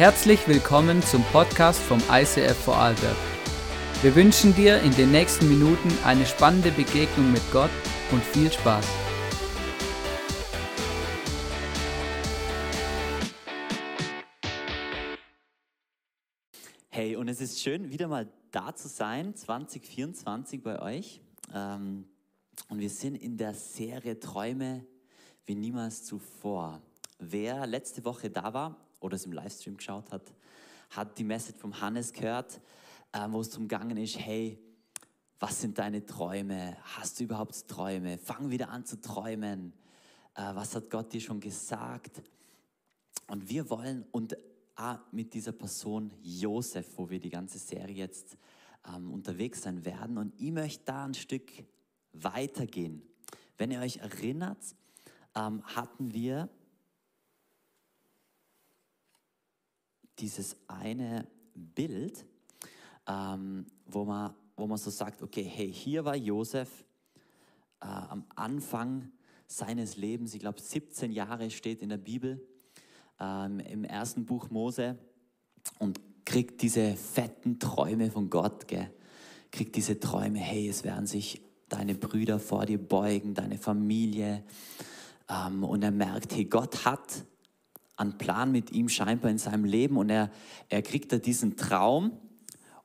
Herzlich willkommen zum Podcast vom ICF Vorarlberg. Wir wünschen dir in den nächsten Minuten eine spannende Begegnung mit Gott und viel Spaß. Hey, und es ist schön, wieder mal da zu sein, 2024 bei euch. Ähm, und wir sind in der Serie Träume wie niemals zuvor. Wer letzte Woche da war oder es im Livestream geschaut hat, hat die Message vom Hannes gehört, äh, wo es darum gegangen ist, hey, was sind deine Träume? Hast du überhaupt Träume? Fang wieder an zu träumen. Äh, was hat Gott dir schon gesagt? Und wir wollen, und auch mit dieser Person Josef, wo wir die ganze Serie jetzt ähm, unterwegs sein werden, und ich möchte da ein Stück weitergehen. Wenn ihr euch erinnert, ähm, hatten wir dieses eine Bild, ähm, wo, man, wo man so sagt, okay, hey, hier war Josef äh, am Anfang seines Lebens, ich glaube 17 Jahre steht in der Bibel, ähm, im ersten Buch Mose und kriegt diese fetten Träume von Gott, gell? kriegt diese Träume, hey, es werden sich deine Brüder vor dir beugen, deine Familie. Ähm, und er merkt, hey, Gott hat einen Plan mit ihm scheinbar in seinem Leben und er, er kriegt da diesen Traum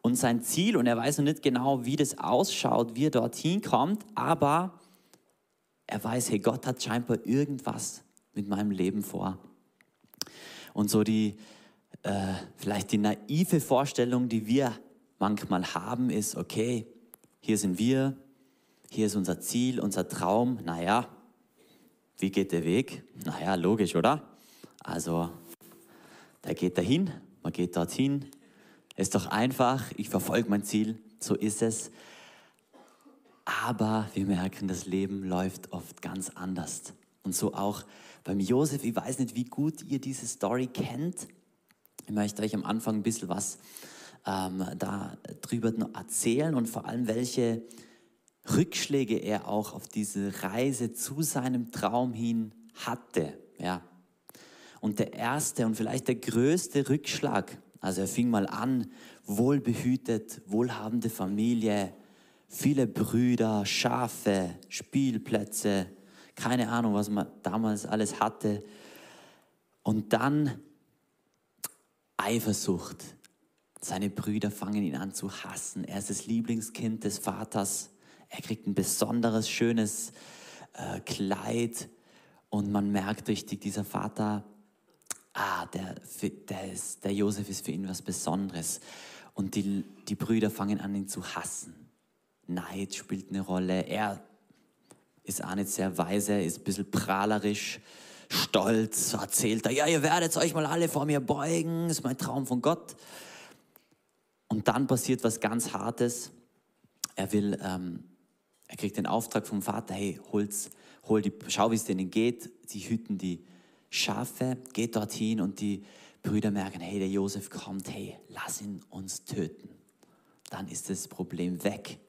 und sein Ziel und er weiß noch nicht genau, wie das ausschaut, wie er dorthin kommt, aber er weiß, hey, Gott hat scheinbar irgendwas mit meinem Leben vor. Und so die, äh, vielleicht die naive Vorstellung, die wir manchmal haben, ist, okay, hier sind wir, hier ist unser Ziel, unser Traum, naja, wie geht der Weg? Naja, logisch, oder? Also, der geht dahin, man geht dorthin. Ist doch einfach, ich verfolge mein Ziel, so ist es. Aber wir merken, das Leben läuft oft ganz anders. Und so auch beim Josef, ich weiß nicht, wie gut ihr diese Story kennt. Ich möchte euch am Anfang ein bisschen was ähm, darüber erzählen und vor allem, welche Rückschläge er auch auf diese Reise zu seinem Traum hin hatte. Ja, und der erste und vielleicht der größte Rückschlag, also er fing mal an, wohlbehütet, wohlhabende Familie, viele Brüder, Schafe, Spielplätze, keine Ahnung, was man damals alles hatte. Und dann Eifersucht. Seine Brüder fangen ihn an zu hassen. Er ist das Lieblingskind des Vaters. Er kriegt ein besonderes, schönes äh, Kleid. Und man merkt richtig, dieser Vater ah, der, der, ist, der Josef ist für ihn was Besonderes. Und die, die Brüder fangen an, ihn zu hassen. Neid spielt eine Rolle. Er ist auch nicht sehr weise, ist ein bisschen prahlerisch, stolz, erzählt er, ja, ihr werdet euch mal alle vor mir beugen, ist mein Traum von Gott. Und dann passiert was ganz Hartes. Er will, ähm, er kriegt den Auftrag vom Vater, hey, hol's, hol die, schau, wie es denen geht. Sie hüten die Schafe, geht dorthin und die Brüder merken, hey, der Josef kommt, hey, lass ihn uns töten. Dann ist das Problem weg.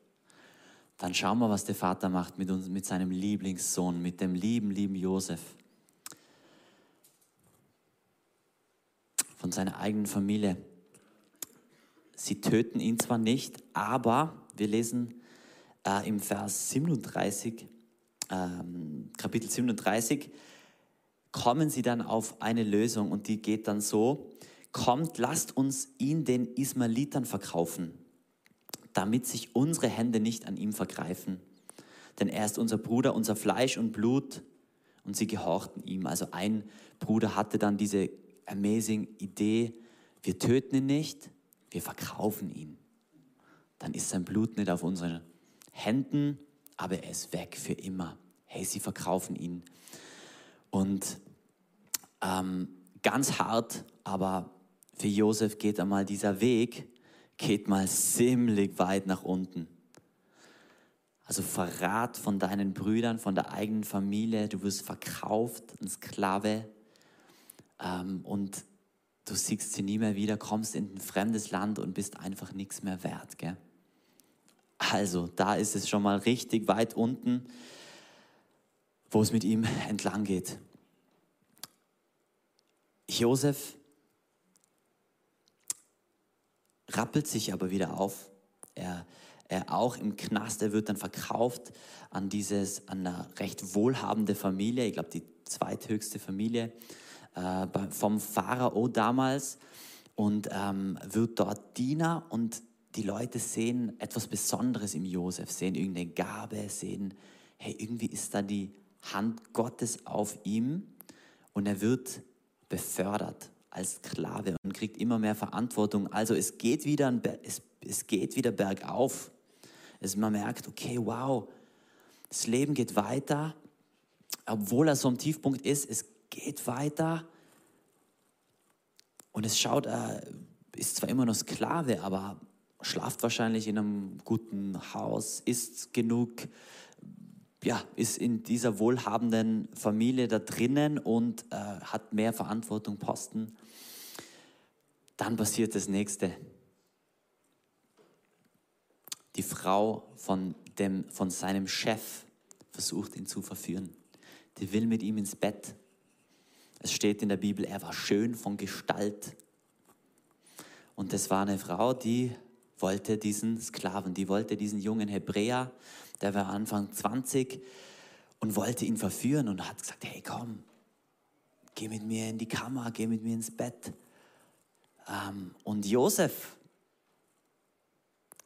Dann schauen wir, was der Vater macht mit, uns, mit seinem Lieblingssohn, mit dem lieben, lieben Josef. Von seiner eigenen Familie. Sie töten ihn zwar nicht, aber wir lesen äh, im Vers 37, ähm, Kapitel 37, kommen sie dann auf eine Lösung und die geht dann so, kommt, lasst uns ihn den Ismaelitern verkaufen, damit sich unsere Hände nicht an ihm vergreifen. Denn er ist unser Bruder, unser Fleisch und Blut und sie gehorchten ihm. Also ein Bruder hatte dann diese amazing Idee, wir töten ihn nicht, wir verkaufen ihn. Dann ist sein Blut nicht auf unseren Händen, aber er ist weg für immer. Hey, sie verkaufen ihn. Und ähm, ganz hart, aber für Josef geht einmal dieser Weg, geht mal ziemlich weit nach unten. Also Verrat von deinen Brüdern, von der eigenen Familie, du wirst verkauft, ein Sklave ähm, und du siehst sie nie mehr wieder, kommst in ein fremdes Land und bist einfach nichts mehr wert. Gell? Also da ist es schon mal richtig weit unten, wo es mit ihm entlang geht. Josef rappelt sich aber wieder auf. Er, er auch im Knast, er wird dann verkauft an dieses, an eine recht wohlhabende Familie, ich glaube die zweithöchste Familie äh, vom Pharao damals und ähm, wird dort Diener und die Leute sehen etwas Besonderes im Josef, sehen irgendeine Gabe, sehen, hey, irgendwie ist da die Hand Gottes auf ihm und er wird befördert als Sklave und kriegt immer mehr Verantwortung. Also es geht wieder, es, es geht wieder bergauf. Es, man merkt, okay, wow, das Leben geht weiter, obwohl er so am Tiefpunkt ist, es geht weiter. Und es schaut, er ist zwar immer noch Sklave, aber schlaft wahrscheinlich in einem guten Haus, isst genug, ja, ist in dieser wohlhabenden Familie da drinnen und äh, hat mehr Verantwortung, Posten. Dann passiert das nächste. Die Frau von, dem, von seinem Chef versucht ihn zu verführen. Die will mit ihm ins Bett. Es steht in der Bibel, er war schön von Gestalt. Und das war eine Frau, die wollte diesen Sklaven, die wollte diesen jungen Hebräer, der war Anfang 20 und wollte ihn verführen und hat gesagt, hey komm, geh mit mir in die Kammer, geh mit mir ins Bett. Ähm, und Josef,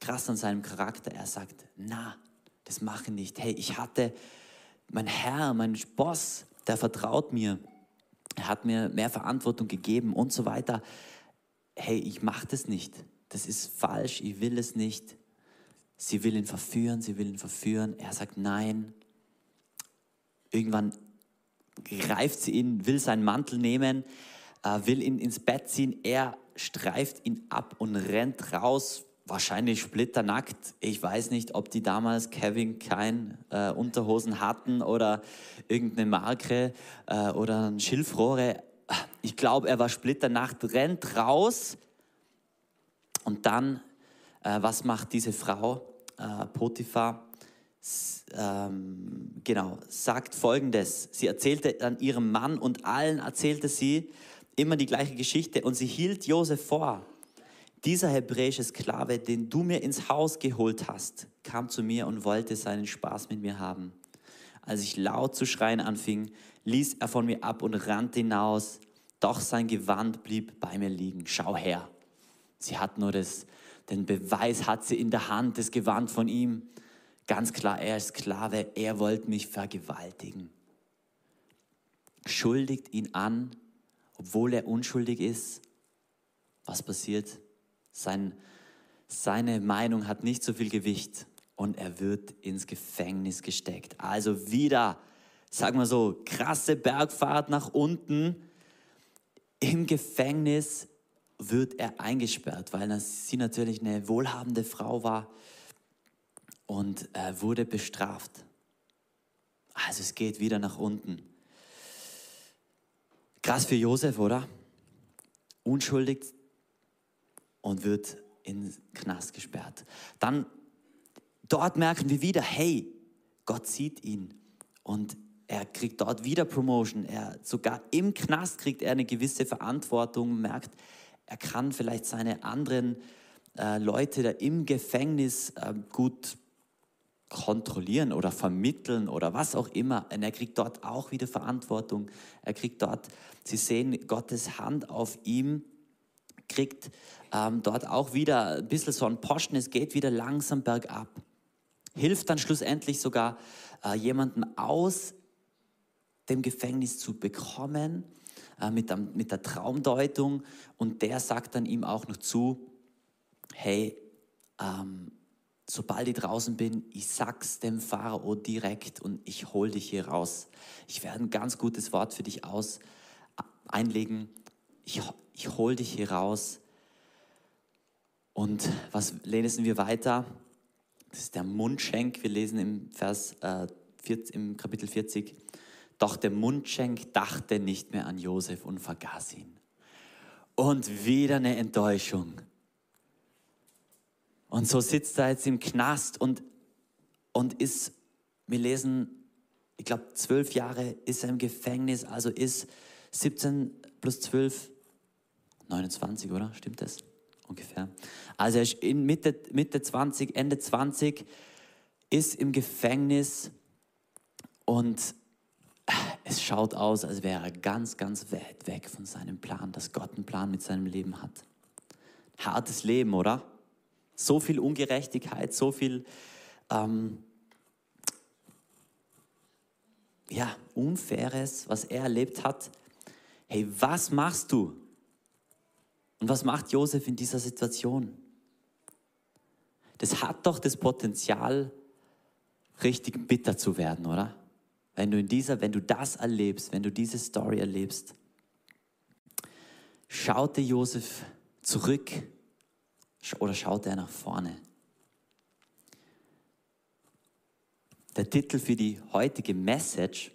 krass an seinem Charakter, er sagt, na, das mache ich nicht. Hey, ich hatte, mein Herr, mein Boss, der vertraut mir. Er hat mir mehr Verantwortung gegeben und so weiter. Hey, ich mache das nicht. Das ist falsch, ich will es nicht. Sie will ihn verführen, sie will ihn verführen. Er sagt nein. Irgendwann greift sie ihn, will seinen Mantel nehmen, äh, will ihn ins Bett ziehen. Er streift ihn ab und rennt raus, wahrscheinlich splitternackt. Ich weiß nicht, ob die damals Kevin kein äh, Unterhosen hatten oder irgendeine Marke äh, oder ein Schilfrohre. Ich glaube, er war splitternackt, rennt raus und dann, äh, was macht diese Frau, äh, Potiphar? Ähm, genau, sagt folgendes. Sie erzählte an ihrem Mann und allen erzählte sie immer die gleiche Geschichte und sie hielt Josef vor. Dieser hebräische Sklave, den du mir ins Haus geholt hast, kam zu mir und wollte seinen Spaß mit mir haben. Als ich laut zu schreien anfing, ließ er von mir ab und rannte hinaus, doch sein Gewand blieb bei mir liegen. Schau her. Sie hat nur das, den Beweis, hat sie in der Hand, das Gewand von ihm. Ganz klar, er ist Sklave, er wollte mich vergewaltigen. Schuldigt ihn an, obwohl er unschuldig ist. Was passiert? Sein, seine Meinung hat nicht so viel Gewicht und er wird ins Gefängnis gesteckt. Also wieder, sagen wir so, krasse Bergfahrt nach unten. Im Gefängnis wird er eingesperrt, weil sie natürlich eine wohlhabende Frau war und er wurde bestraft. Also es geht wieder nach unten. Krass für Josef, oder? Unschuldig und wird in Knast gesperrt. Dann dort merken wir wieder, hey, Gott sieht ihn und er kriegt dort wieder Promotion. Er sogar im Knast kriegt er eine gewisse Verantwortung, merkt, er kann vielleicht seine anderen äh, Leute da im Gefängnis äh, gut kontrollieren oder vermitteln oder was auch immer. Und er kriegt dort auch wieder Verantwortung. Er kriegt dort, sie sehen Gottes Hand auf ihm, kriegt ähm, dort auch wieder ein bisschen so ein Posten, es geht wieder langsam bergab. Hilft dann schlussendlich sogar äh, jemanden aus dem Gefängnis zu bekommen äh, mit, der, mit der Traumdeutung und der sagt dann ihm auch noch zu, hey, ähm, sobald ich draußen bin, ich sag's dem Pharao direkt und ich hol dich hier raus. Ich werde ein ganz gutes Wort für dich aus äh, einlegen. Ich, ich hol dich hier raus. Und was lesen wir weiter? Das ist der Mundschenk. Wir lesen im Vers äh, 40, im Kapitel 40. Doch der Mundschenk dachte nicht mehr an Josef und vergaß ihn. Und wieder eine Enttäuschung. Und so sitzt er jetzt im Knast und, und ist, wir lesen, ich glaube, zwölf Jahre ist er im Gefängnis, also ist 17 plus 12, 29, oder? Stimmt das? ungefähr. Also er ist in Mitte, Mitte 20, Ende 20, ist im Gefängnis und es schaut aus, als wäre er ganz, ganz weit weg von seinem Plan, dass Gott einen Plan mit seinem Leben hat. Hartes Leben, oder? So viel Ungerechtigkeit, so viel ähm, ja, Unfaires, was er erlebt hat. Hey, was machst du? Und was macht Josef in dieser Situation? Das hat doch das Potenzial, richtig bitter zu werden, oder? Wenn du in dieser, wenn du das erlebst, wenn du diese Story erlebst, schaute Josef zurück oder schaute er nach vorne? Der Titel für die heutige Message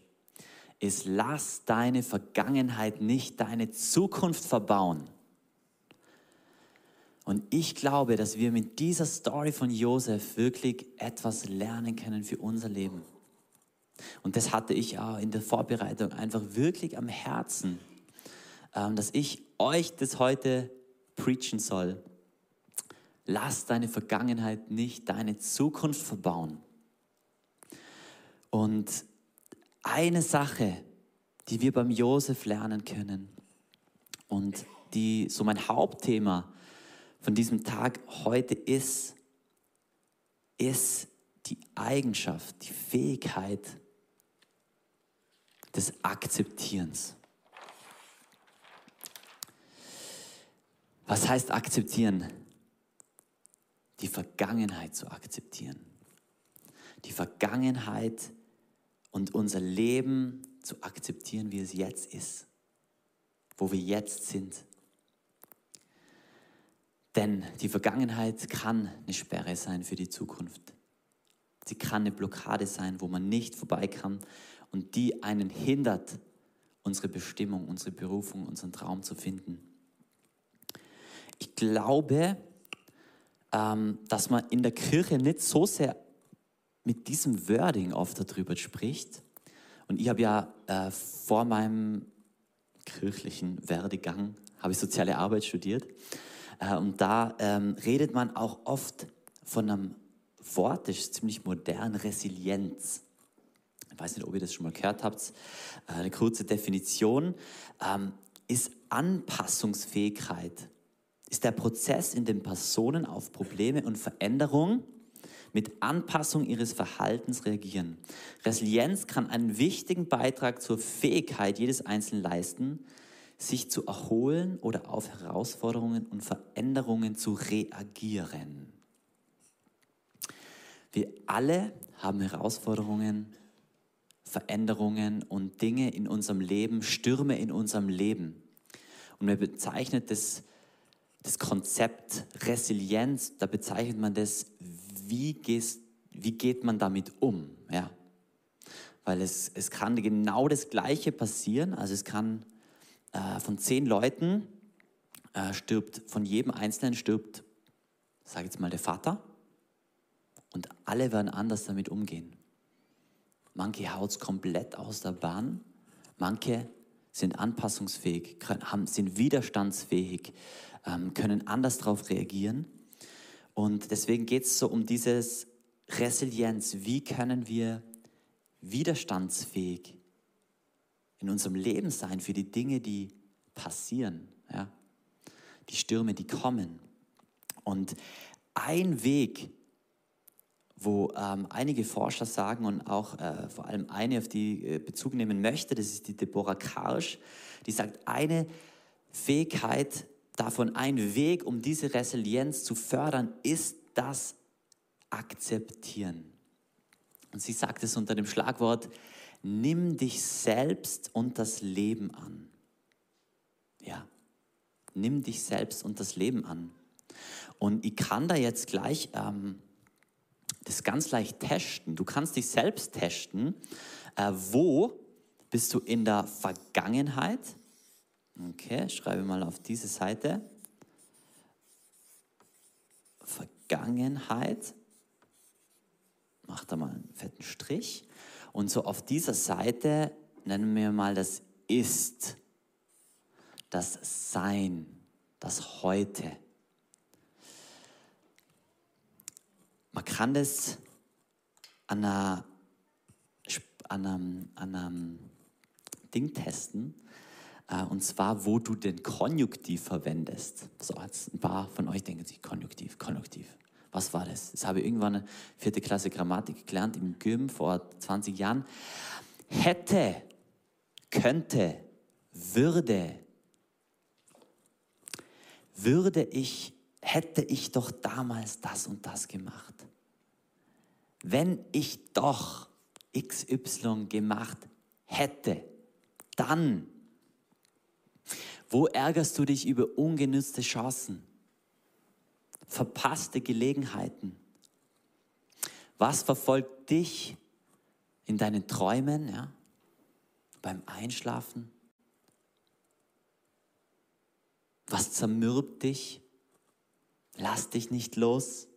ist, lass deine Vergangenheit nicht deine Zukunft verbauen. Und ich glaube, dass wir mit dieser Story von Josef wirklich etwas lernen können für unser Leben. Und das hatte ich auch in der Vorbereitung einfach wirklich am Herzen, ähm, dass ich euch das heute preachen soll. Lass deine Vergangenheit nicht deine Zukunft verbauen. Und eine Sache, die wir beim Josef lernen können und die so mein Hauptthema von diesem Tag heute ist, ist die Eigenschaft, die Fähigkeit des Akzeptierens. Was heißt akzeptieren? Die Vergangenheit zu akzeptieren. Die Vergangenheit und unser Leben zu akzeptieren, wie es jetzt ist, wo wir jetzt sind. Denn die Vergangenheit kann eine Sperre sein für die Zukunft. Sie kann eine Blockade sein, wo man nicht vorbei kann und die einen hindert, unsere Bestimmung, unsere Berufung, unseren Traum zu finden. Ich glaube, ähm, dass man in der Kirche nicht so sehr mit diesem Wording oft darüber spricht. Und ich habe ja äh, vor meinem kirchlichen Werdegang, habe ich soziale Arbeit studiert. Äh, und da ähm, redet man auch oft von einem Wort, das ist ziemlich modern, Resilienz. Ich weiß nicht, ob ihr das schon mal gehört habt. Äh, eine kurze Definition ähm, ist Anpassungsfähigkeit. Ist der Prozess, in dem Personen auf Probleme und Veränderungen mit Anpassung ihres Verhaltens reagieren. Resilienz kann einen wichtigen Beitrag zur Fähigkeit jedes Einzelnen leisten, sich zu erholen oder auf Herausforderungen und Veränderungen zu reagieren. Wir alle haben Herausforderungen, Veränderungen und Dinge in unserem Leben, Stürme in unserem Leben. Und man bezeichnet das, das Konzept Resilienz, da bezeichnet man das, wie, gehst, wie geht man damit um? Ja. Weil es, es kann genau das Gleiche passieren. Also es kann äh, von zehn Leuten äh, stirbt, von jedem Einzelnen stirbt, sage jetzt mal, der Vater. Und alle werden anders damit umgehen. Manche haut es komplett aus der Bahn, manche sind anpassungsfähig, können, sind widerstandsfähig, ähm, können anders darauf reagieren. Und deswegen geht es so um dieses Resilienz. Wie können wir widerstandsfähig in unserem Leben sein für die Dinge, die passieren, ja? die Stürme, die kommen. Und ein Weg, wo ähm, einige Forscher sagen und auch äh, vor allem eine, auf die äh, Bezug nehmen möchte, das ist die Deborah Karsch, die sagt, eine Fähigkeit, davon ein Weg, um diese Resilienz zu fördern, ist das Akzeptieren. Und sie sagt es unter dem Schlagwort, nimm dich selbst und das Leben an. Ja, nimm dich selbst und das Leben an. Und ich kann da jetzt gleich ähm, das ganz leicht testen. Du kannst dich selbst testen. Äh, wo bist du in der Vergangenheit? Okay, schreibe mal auf diese Seite. Vergangenheit. Mach da mal einen fetten Strich. Und so auf dieser Seite nennen wir mal das Ist, das Sein, das Heute. Man kann das an, einer, an, einem, an einem Ding testen. Äh, und zwar, wo du den Konjunktiv verwendest. So, jetzt ein paar von euch denken sich, Konjunktiv, Konjunktiv. Was war das? Das habe ich irgendwann eine vierte Klasse Grammatik gelernt im Gym vor 20 Jahren. Hätte, könnte, würde, würde ich, hätte ich doch damals das und das gemacht. Wenn ich doch XY gemacht hätte, dann. Wo ärgerst du dich über ungenützte Chancen? Verpasste Gelegenheiten? Was verfolgt dich in deinen Träumen, ja? beim Einschlafen? Was zermürbt dich? Lass dich nicht los,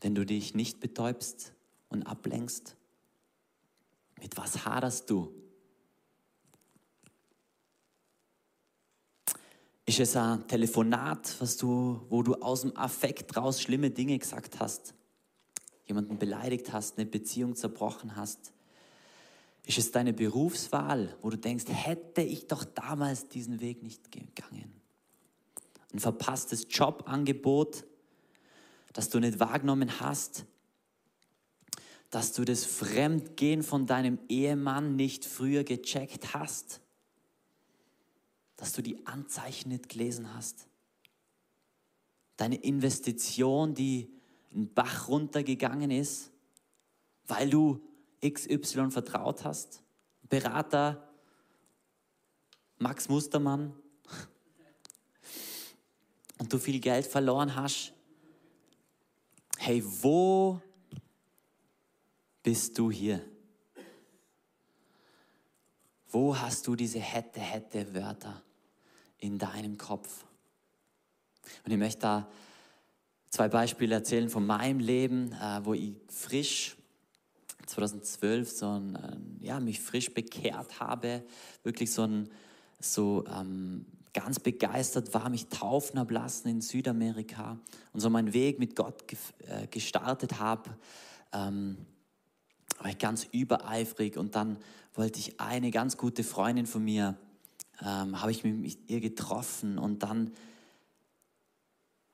wenn du dich nicht betäubst und ablenkst. Mit was haderst du? Ist es ein Telefonat, was du, wo du aus dem Affekt raus schlimme Dinge gesagt hast? Jemanden beleidigt hast, eine Beziehung zerbrochen hast? Ist es deine Berufswahl, wo du denkst, hätte ich doch damals diesen Weg nicht gegangen? Ein verpasstes Jobangebot, das du nicht wahrgenommen hast? Dass du das Fremdgehen von deinem Ehemann nicht früher gecheckt hast? Dass du die Anzeichen nicht gelesen hast? Deine Investition, die einen Bach runtergegangen ist, weil du XY vertraut hast, Berater Max Mustermann, und du viel Geld verloren hast, hey, wo bist du hier? Wo hast du diese hätte, hätte Wörter in deinem Kopf? Und ich möchte da zwei Beispiele erzählen von meinem Leben, äh, wo ich frisch 2012 so ein, ja, mich frisch bekehrt habe, wirklich so ein, so ähm, ganz begeistert war, mich taufen habe lassen in Südamerika und so meinen Weg mit Gott ge äh, gestartet habe, ähm, war ich ganz übereifrig und dann wollte ich eine ganz gute Freundin von mir, ähm, habe ich mich mit ihr getroffen und dann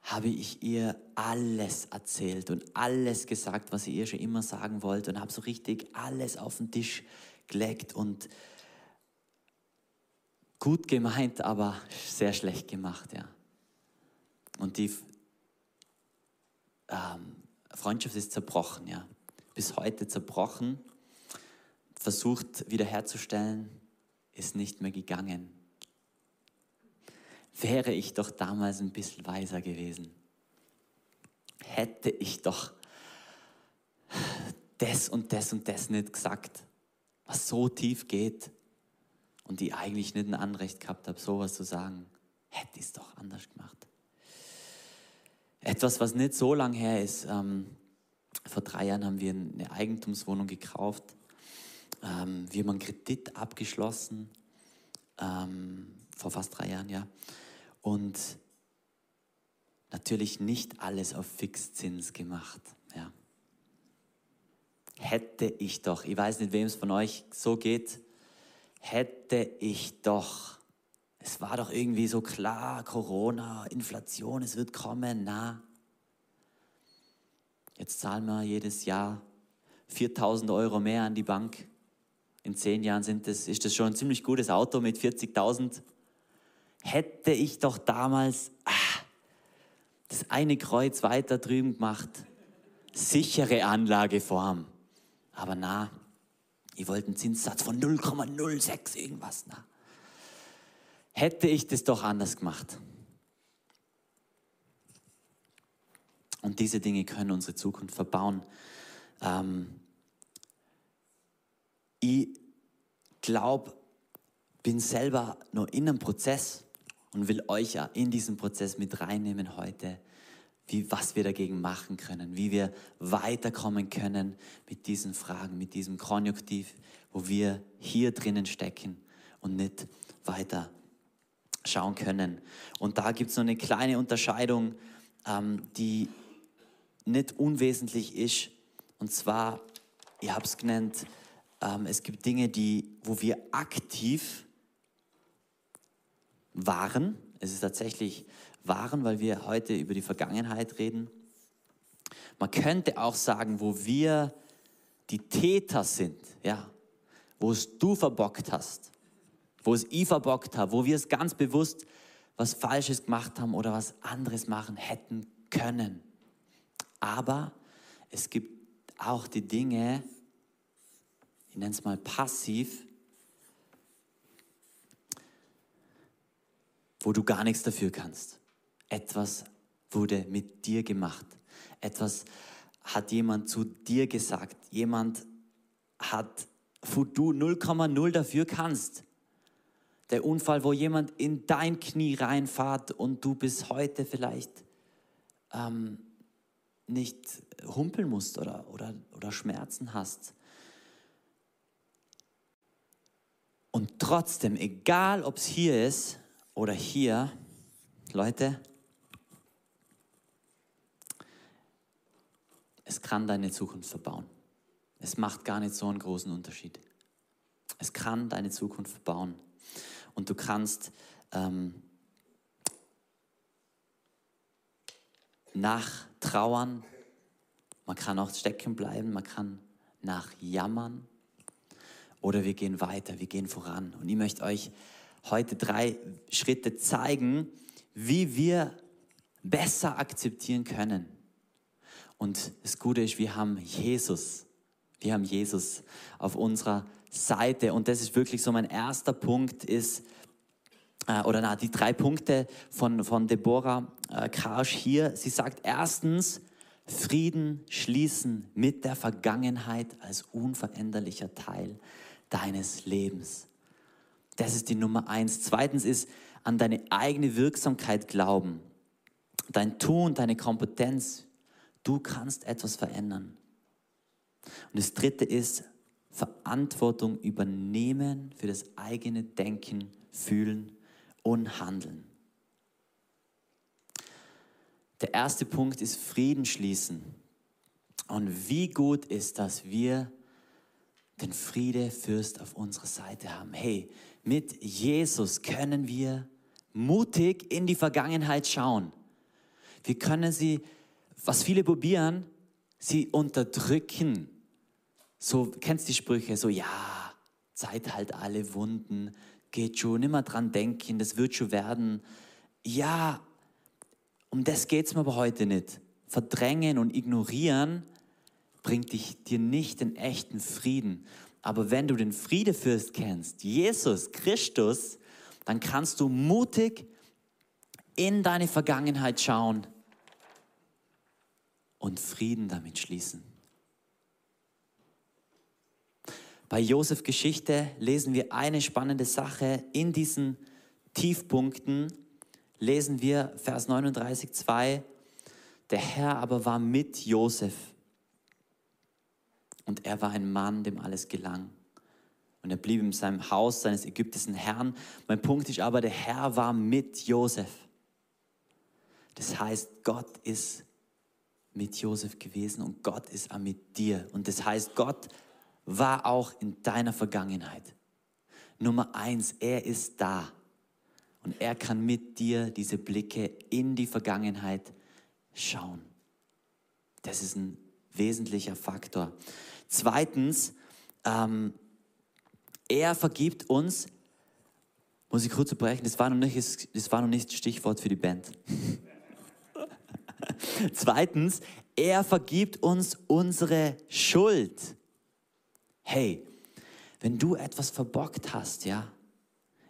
habe ich ihr alles erzählt und alles gesagt, was ich ihr schon immer sagen wollte und habe so richtig alles auf den Tisch gelegt und gut gemeint, aber sehr schlecht gemacht, ja. Und die ähm, Freundschaft ist zerbrochen, ja. Bis heute zerbrochen. Versucht wiederherzustellen, ist nicht mehr gegangen wäre ich doch damals ein bisschen weiser gewesen. Hätte ich doch das und das und das nicht gesagt, was so tief geht und die eigentlich nicht ein Anrecht gehabt habe, sowas zu sagen, hätte ich es doch anders gemacht. Etwas, was nicht so lang her ist. Ähm, vor drei Jahren haben wir eine Eigentumswohnung gekauft. Ähm, wir haben einen Kredit abgeschlossen. Ähm, vor fast drei Jahren, ja. Und natürlich nicht alles auf Fixzins gemacht. Ja. Hätte ich doch, ich weiß nicht, wem es von euch so geht, hätte ich doch, es war doch irgendwie so klar, Corona, Inflation, es wird kommen, na. Jetzt zahlen wir jedes Jahr 4000 Euro mehr an die Bank. In zehn Jahren sind das, ist das schon ein ziemlich gutes Auto mit 40.000 hätte ich doch damals ah, das eine Kreuz weiter drüben gemacht. Sichere Anlageform. Aber na, ich wollte einen Zinssatz von 0,06 irgendwas. Na. Hätte ich das doch anders gemacht. Und diese Dinge können unsere Zukunft verbauen. Ähm, ich glaube, bin selber nur in einem Prozess und will euch ja in diesen Prozess mit reinnehmen heute, wie, was wir dagegen machen können, wie wir weiterkommen können mit diesen Fragen, mit diesem Konjunktiv, wo wir hier drinnen stecken und nicht weiter schauen können. Und da gibt es noch eine kleine Unterscheidung, ähm, die nicht unwesentlich ist. Und zwar, ihr habt es genannt, ähm, es gibt Dinge, die, wo wir aktiv waren. Es ist tatsächlich waren, weil wir heute über die Vergangenheit reden. Man könnte auch sagen, wo wir die Täter sind, ja, wo es du verbockt hast, wo es ich verbockt habe, wo wir es ganz bewusst was Falsches gemacht haben oder was anderes machen hätten können. Aber es gibt auch die Dinge, ich nenne es mal passiv, wo du gar nichts dafür kannst. Etwas wurde mit dir gemacht. Etwas hat jemand zu dir gesagt. Jemand hat, wo du 0,0 dafür kannst. Der Unfall, wo jemand in dein Knie reinfahrt und du bis heute vielleicht ähm, nicht humpeln musst oder, oder, oder Schmerzen hast. Und trotzdem, egal ob es hier ist oder hier, Leute, es kann deine Zukunft verbauen. Es macht gar nicht so einen großen Unterschied. Es kann deine Zukunft verbauen. Und du kannst ähm, nachtrauern, man kann auch stecken bleiben, man kann nachjammern oder wir gehen weiter, wir gehen voran. Und ich möchte euch heute drei Schritte zeigen, wie wir besser akzeptieren können, und das Gute ist, wir haben Jesus. Wir haben Jesus auf unserer Seite. Und das ist wirklich so mein erster Punkt ist, äh, oder na, die drei Punkte von, von Deborah äh, Karsch hier. Sie sagt erstens, Frieden schließen mit der Vergangenheit als unveränderlicher Teil deines Lebens. Das ist die Nummer eins. Zweitens ist an deine eigene Wirksamkeit glauben. Dein Tun, deine Kompetenz, Du kannst etwas verändern. Und das dritte ist Verantwortung übernehmen für das eigene Denken, Fühlen und Handeln. Der erste Punkt ist Frieden schließen. Und wie gut ist, dass wir den Friedefürst auf unserer Seite haben. Hey, mit Jesus können wir mutig in die Vergangenheit schauen. Wir können sie was viele probieren, sie unterdrücken. So, kennst die Sprüche, so, ja, Zeit halt alle Wunden, geht schon, immer dran denken, das wird schon werden. Ja, um das geht es mir aber heute nicht. Verdrängen und ignorieren bringt dich, dir nicht den echten Frieden. Aber wenn du den Friedefürst kennst, Jesus Christus, dann kannst du mutig in deine Vergangenheit schauen und Frieden damit schließen. Bei Josef Geschichte lesen wir eine spannende Sache. In diesen Tiefpunkten lesen wir Vers 39, 2. Der Herr aber war mit Josef und er war ein Mann, dem alles gelang. Und er blieb in seinem Haus seines ägyptischen Herrn. Mein Punkt ist aber, der Herr war mit Josef. Das heißt, Gott ist mit Josef gewesen und Gott ist auch mit dir. Und das heißt, Gott war auch in deiner Vergangenheit. Nummer eins, er ist da. Und er kann mit dir diese Blicke in die Vergangenheit schauen. Das ist ein wesentlicher Faktor. Zweitens, ähm, er vergibt uns, muss ich kurz brechen, das war noch nicht das, war noch nicht Stichwort für die Band. Zweitens, er vergibt uns unsere Schuld. Hey, wenn du etwas verbockt hast, ja,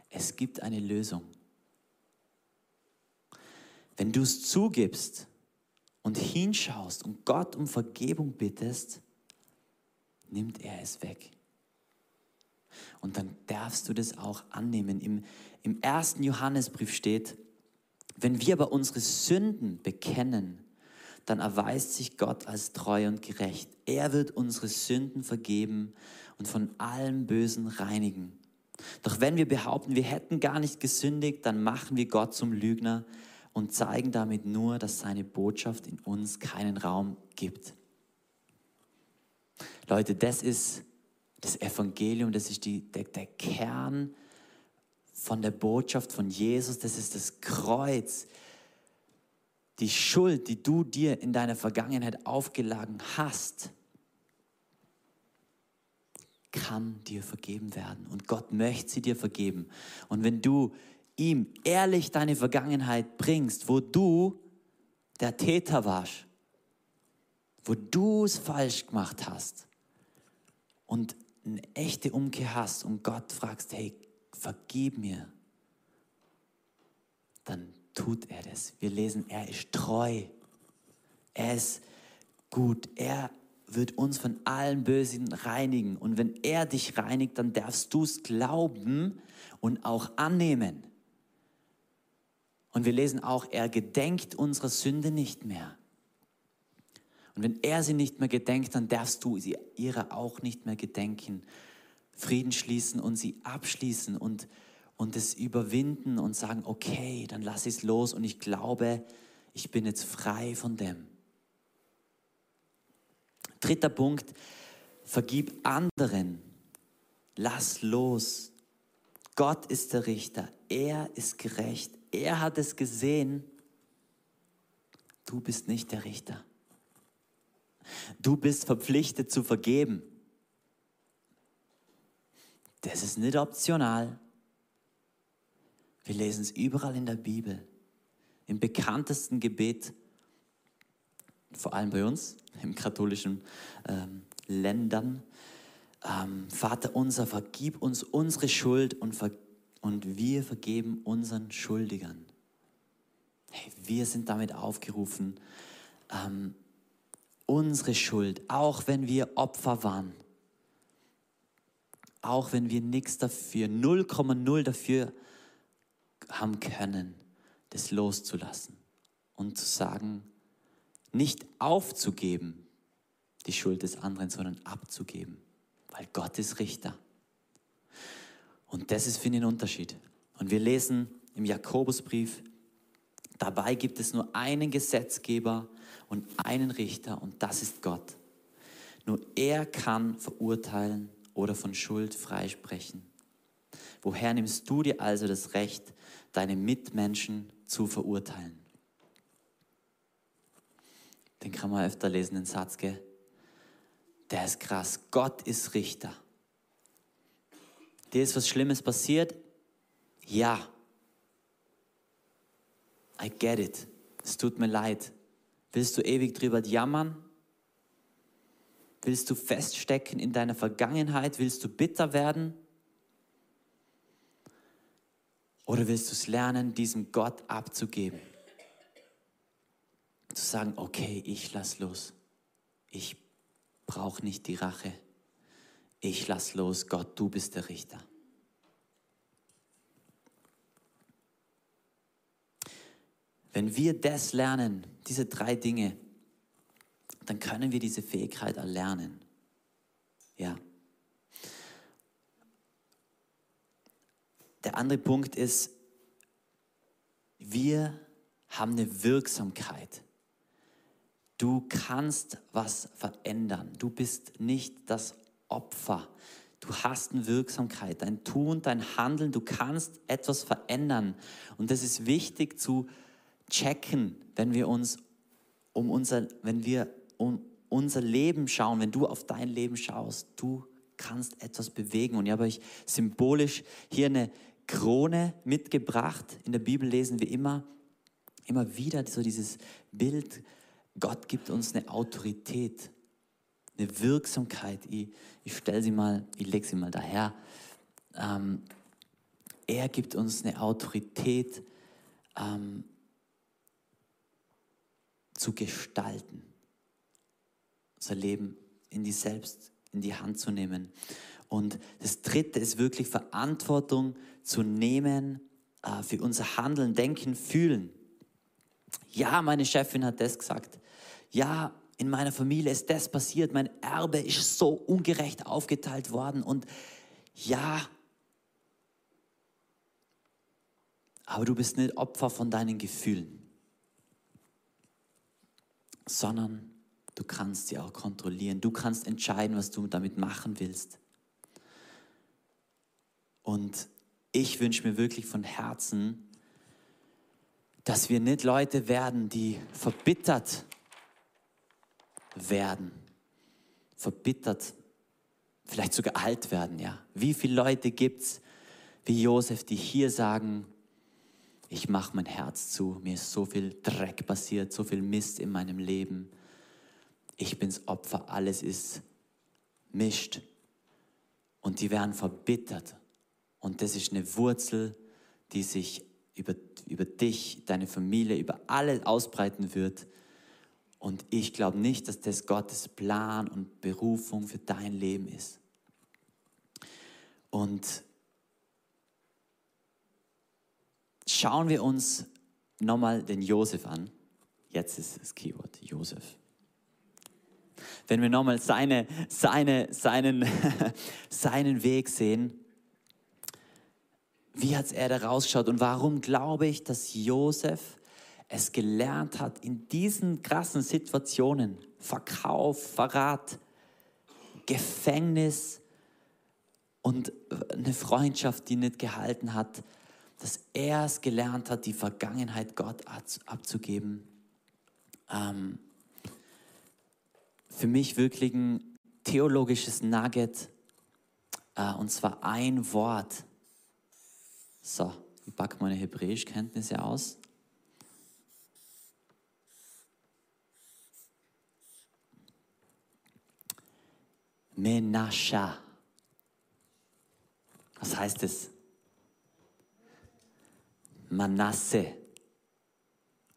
es gibt eine Lösung. Wenn du es zugibst und hinschaust und Gott um Vergebung bittest, nimmt er es weg. Und dann darfst du das auch annehmen. Im, im ersten Johannesbrief steht, wenn wir aber unsere Sünden bekennen, dann erweist sich Gott als treu und gerecht. Er wird unsere Sünden vergeben und von allem Bösen reinigen. Doch wenn wir behaupten, wir hätten gar nicht gesündigt, dann machen wir Gott zum Lügner und zeigen damit nur, dass seine Botschaft in uns keinen Raum gibt. Leute, das ist das Evangelium, das ist die, der, der Kern von der Botschaft von Jesus, das ist das Kreuz. Die Schuld, die du dir in deiner Vergangenheit aufgeladen hast, kann dir vergeben werden. Und Gott möchte sie dir vergeben. Und wenn du ihm ehrlich deine Vergangenheit bringst, wo du der Täter warst, wo du es falsch gemacht hast und eine echte Umkehr hast und Gott fragst, hey, vergib mir, dann tut er das. Wir lesen, er ist treu, er ist gut, er wird uns von allen Bösen reinigen. Und wenn er dich reinigt, dann darfst du es glauben und auch annehmen. Und wir lesen auch, er gedenkt unserer Sünde nicht mehr. Und wenn er sie nicht mehr gedenkt, dann darfst du sie ihrer auch nicht mehr gedenken. Frieden schließen und sie abschließen und, und es überwinden und sagen, okay, dann lass es los und ich glaube, ich bin jetzt frei von dem. Dritter Punkt, vergib anderen. Lass los. Gott ist der Richter. Er ist gerecht. Er hat es gesehen. Du bist nicht der Richter. Du bist verpflichtet zu vergeben. Das ist nicht optional. Wir lesen es überall in der Bibel. Im bekanntesten Gebet, vor allem bei uns, im katholischen ähm, Ländern. Ähm, Vater unser, vergib uns unsere Schuld und, und wir vergeben unseren Schuldigern. Hey, wir sind damit aufgerufen, ähm, unsere Schuld, auch wenn wir Opfer waren, auch wenn wir nichts dafür, 0,0 dafür haben können, das loszulassen und zu sagen, nicht aufzugeben, die Schuld des anderen, sondern abzugeben, weil Gott ist Richter. Und das ist, für ein Unterschied. Und wir lesen im Jakobusbrief, dabei gibt es nur einen Gesetzgeber und einen Richter und das ist Gott. Nur er kann verurteilen oder von Schuld freisprechen. Woher nimmst du dir also das Recht, deine Mitmenschen zu verurteilen? Den kann man öfter lesen, den Satz, gell? Der ist krass. Gott ist Richter. Dir ist was Schlimmes passiert? Ja. I get it. Es tut mir leid. Willst du ewig drüber jammern? Willst du feststecken in deiner Vergangenheit? Willst du bitter werden? Oder willst du es lernen, diesem Gott abzugeben? Zu sagen, okay, ich lass los. Ich brauche nicht die Rache. Ich lass los, Gott, du bist der Richter. Wenn wir das lernen, diese drei Dinge, dann können wir diese Fähigkeit erlernen. Ja. Der andere Punkt ist, wir haben eine Wirksamkeit. Du kannst was verändern. Du bist nicht das Opfer. Du hast eine Wirksamkeit. Dein Tun, dein Handeln, du kannst etwas verändern. Und das ist wichtig zu checken, wenn wir uns um unser, wenn wir um unser Leben schauen, wenn du auf dein Leben schaust, du kannst etwas bewegen. Und ich habe euch symbolisch hier eine Krone mitgebracht. In der Bibel lesen wir immer, immer wieder so dieses Bild, Gott gibt uns eine Autorität, eine Wirksamkeit. Ich, ich stelle sie mal, ich lege sie mal daher. Ähm, er gibt uns eine Autorität, ähm, zu gestalten, unser Leben in die Selbst, in die Hand zu nehmen. Und das Dritte ist wirklich Verantwortung zu nehmen äh, für unser Handeln, Denken, Fühlen. Ja, meine Chefin hat das gesagt. Ja, in meiner Familie ist das passiert. Mein Erbe ist so ungerecht aufgeteilt worden. Und ja, aber du bist nicht Opfer von deinen Gefühlen. sondern du kannst sie auch kontrollieren. Du kannst entscheiden, was du damit machen willst. Und ich wünsche mir wirklich von Herzen, dass wir nicht Leute werden, die verbittert werden. Verbittert, vielleicht sogar alt werden, ja. Wie viele Leute gibt es, wie Josef, die hier sagen, ich mache mein Herz zu, mir ist so viel Dreck passiert, so viel Mist in meinem Leben. Ich bin's Opfer, alles ist mischt. Und die werden verbittert. Und das ist eine Wurzel, die sich über, über dich, deine Familie, über alle ausbreiten wird. Und ich glaube nicht, dass das Gottes Plan und Berufung für dein Leben ist. Und schauen wir uns nochmal den Josef an. Jetzt ist das Keyword Josef. Wenn wir nochmal seine, seine, seinen, seinen Weg sehen, wie hat er da rausgeschaut und warum glaube ich, dass Josef es gelernt hat, in diesen krassen Situationen, Verkauf, Verrat, Gefängnis und eine Freundschaft, die nicht gehalten hat, dass er es gelernt hat, die Vergangenheit Gott abzugeben. Ähm, für mich wirklich ein theologisches Nugget, äh, und zwar ein Wort. So, ich packe meine Hebräischkenntnisse aus. Menascha. Was heißt es? Manasse.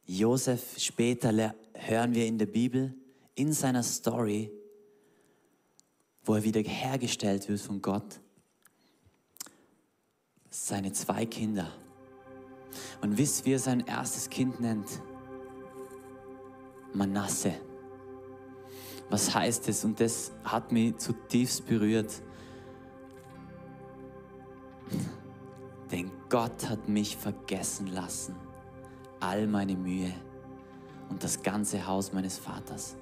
Josef, später hören wir in der Bibel, in seiner Story, wo er wieder hergestellt wird von Gott, seine zwei Kinder. Und wisst, wie er sein erstes Kind nennt? Manasse. Was heißt es? Und das hat mich zutiefst berührt. Denn Gott hat mich vergessen lassen, all meine Mühe und das ganze Haus meines Vaters.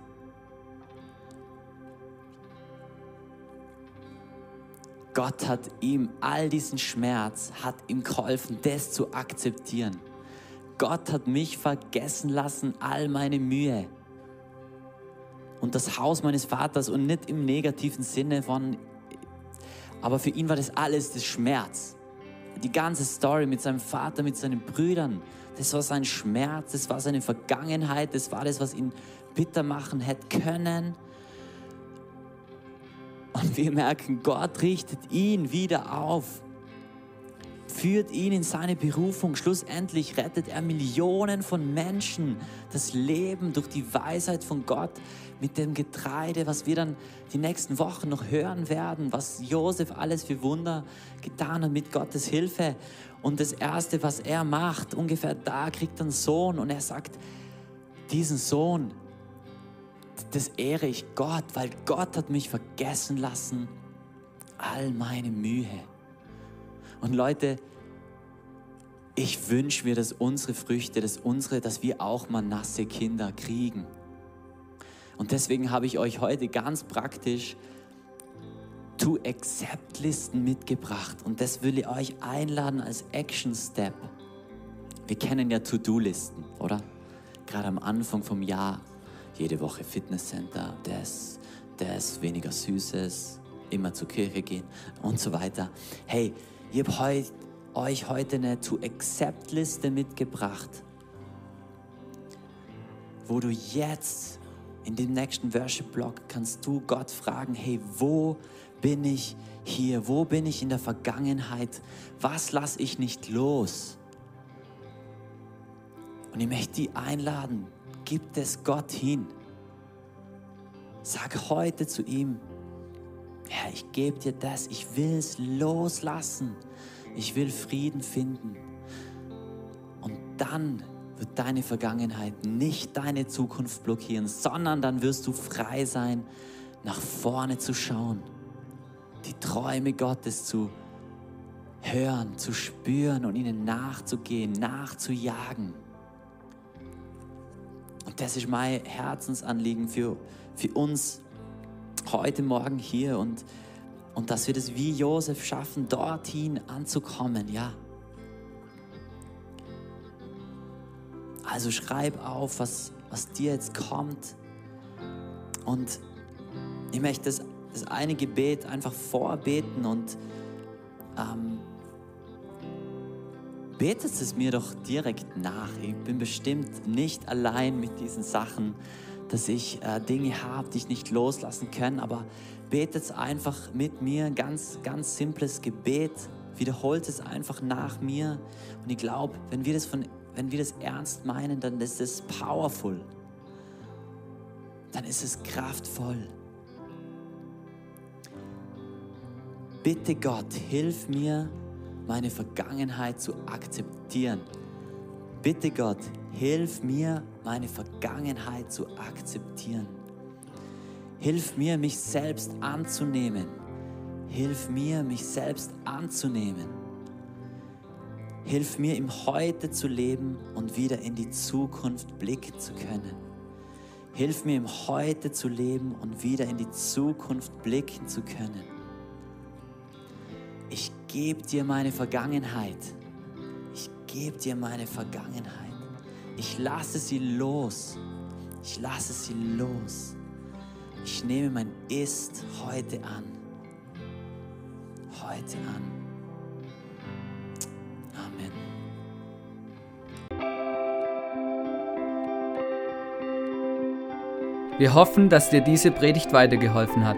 Gott hat ihm all diesen Schmerz, hat ihm geholfen, das zu akzeptieren. Gott hat mich vergessen lassen, all meine Mühe und das Haus meines Vaters und nicht im negativen Sinne von, aber für ihn war das alles das Schmerz die ganze Story mit seinem Vater, mit seinen Brüdern, das war sein Schmerz, das war seine Vergangenheit, das war das, was ihn bitter machen hätte können. Und wir merken, Gott richtet ihn wieder auf, führt ihn in seine Berufung. Schlussendlich rettet er Millionen von Menschen das Leben durch die Weisheit von Gott mit dem Getreide, was wir dann die nächsten Wochen noch hören werden, was Josef alles für Wunder getan hat mit Gottes Hilfe. Und das Erste, was er macht, ungefähr da kriegt er einen Sohn und er sagt, diesen Sohn, das ehre ich Gott, weil Gott hat mich vergessen lassen, all meine Mühe. Und Leute, ich wünsche mir, dass unsere Früchte, dass unsere, dass wir auch mal nasse Kinder kriegen. Und deswegen habe ich euch heute ganz praktisch To-Accept-Listen mitgebracht. Und das will ich euch einladen als Action-Step. Wir kennen ja To-Do-Listen, oder? Gerade am Anfang vom Jahr. Jede Woche Fitnesscenter, das, das, weniger Süßes, immer zur Kirche gehen und so weiter. Hey, ich habe heut, euch heute eine To-Accept-Liste mitgebracht, wo du jetzt in dem nächsten Worship-Blog kannst du Gott fragen, hey, wo bin ich hier? Wo bin ich in der Vergangenheit? Was lasse ich nicht los? Und ich möchte dich einladen, gib es Gott hin. Sag heute zu ihm, Herr, ich gebe dir das, ich will es loslassen. Ich will Frieden finden. Und dann wird deine Vergangenheit nicht deine Zukunft blockieren, sondern dann wirst du frei sein, nach vorne zu schauen, die Träume Gottes zu hören, zu spüren und ihnen nachzugehen, nachzujagen. Und das ist mein Herzensanliegen für, für uns heute Morgen hier und, und dass wir das wie Josef schaffen, dorthin anzukommen, ja. Also schreib auf, was, was dir jetzt kommt. Und ich möchte das, das eine Gebet einfach vorbeten und ähm, betet es mir doch direkt nach. Ich bin bestimmt nicht allein mit diesen Sachen, dass ich äh, Dinge habe, die ich nicht loslassen kann, aber betet es einfach mit mir, ein ganz, ganz simples Gebet, wiederholt es einfach nach mir und ich glaube, wenn wenn wir das ernst meinen, dann ist es powerful. Dann ist es kraftvoll. Bitte Gott, hilf mir, meine Vergangenheit zu akzeptieren. Bitte Gott, hilf mir, meine Vergangenheit zu akzeptieren. Hilf mir, mich selbst anzunehmen. Hilf mir, mich selbst anzunehmen. Hilf mir, im Heute zu leben und wieder in die Zukunft blicken zu können. Hilf mir, im Heute zu leben und wieder in die Zukunft blicken zu können. Ich gebe dir meine Vergangenheit. Ich gebe dir meine Vergangenheit. Ich lasse sie los. Ich lasse sie los. Ich nehme mein Ist heute an. Heute an. Amen. Wir hoffen, dass dir diese Predigt weitergeholfen hat.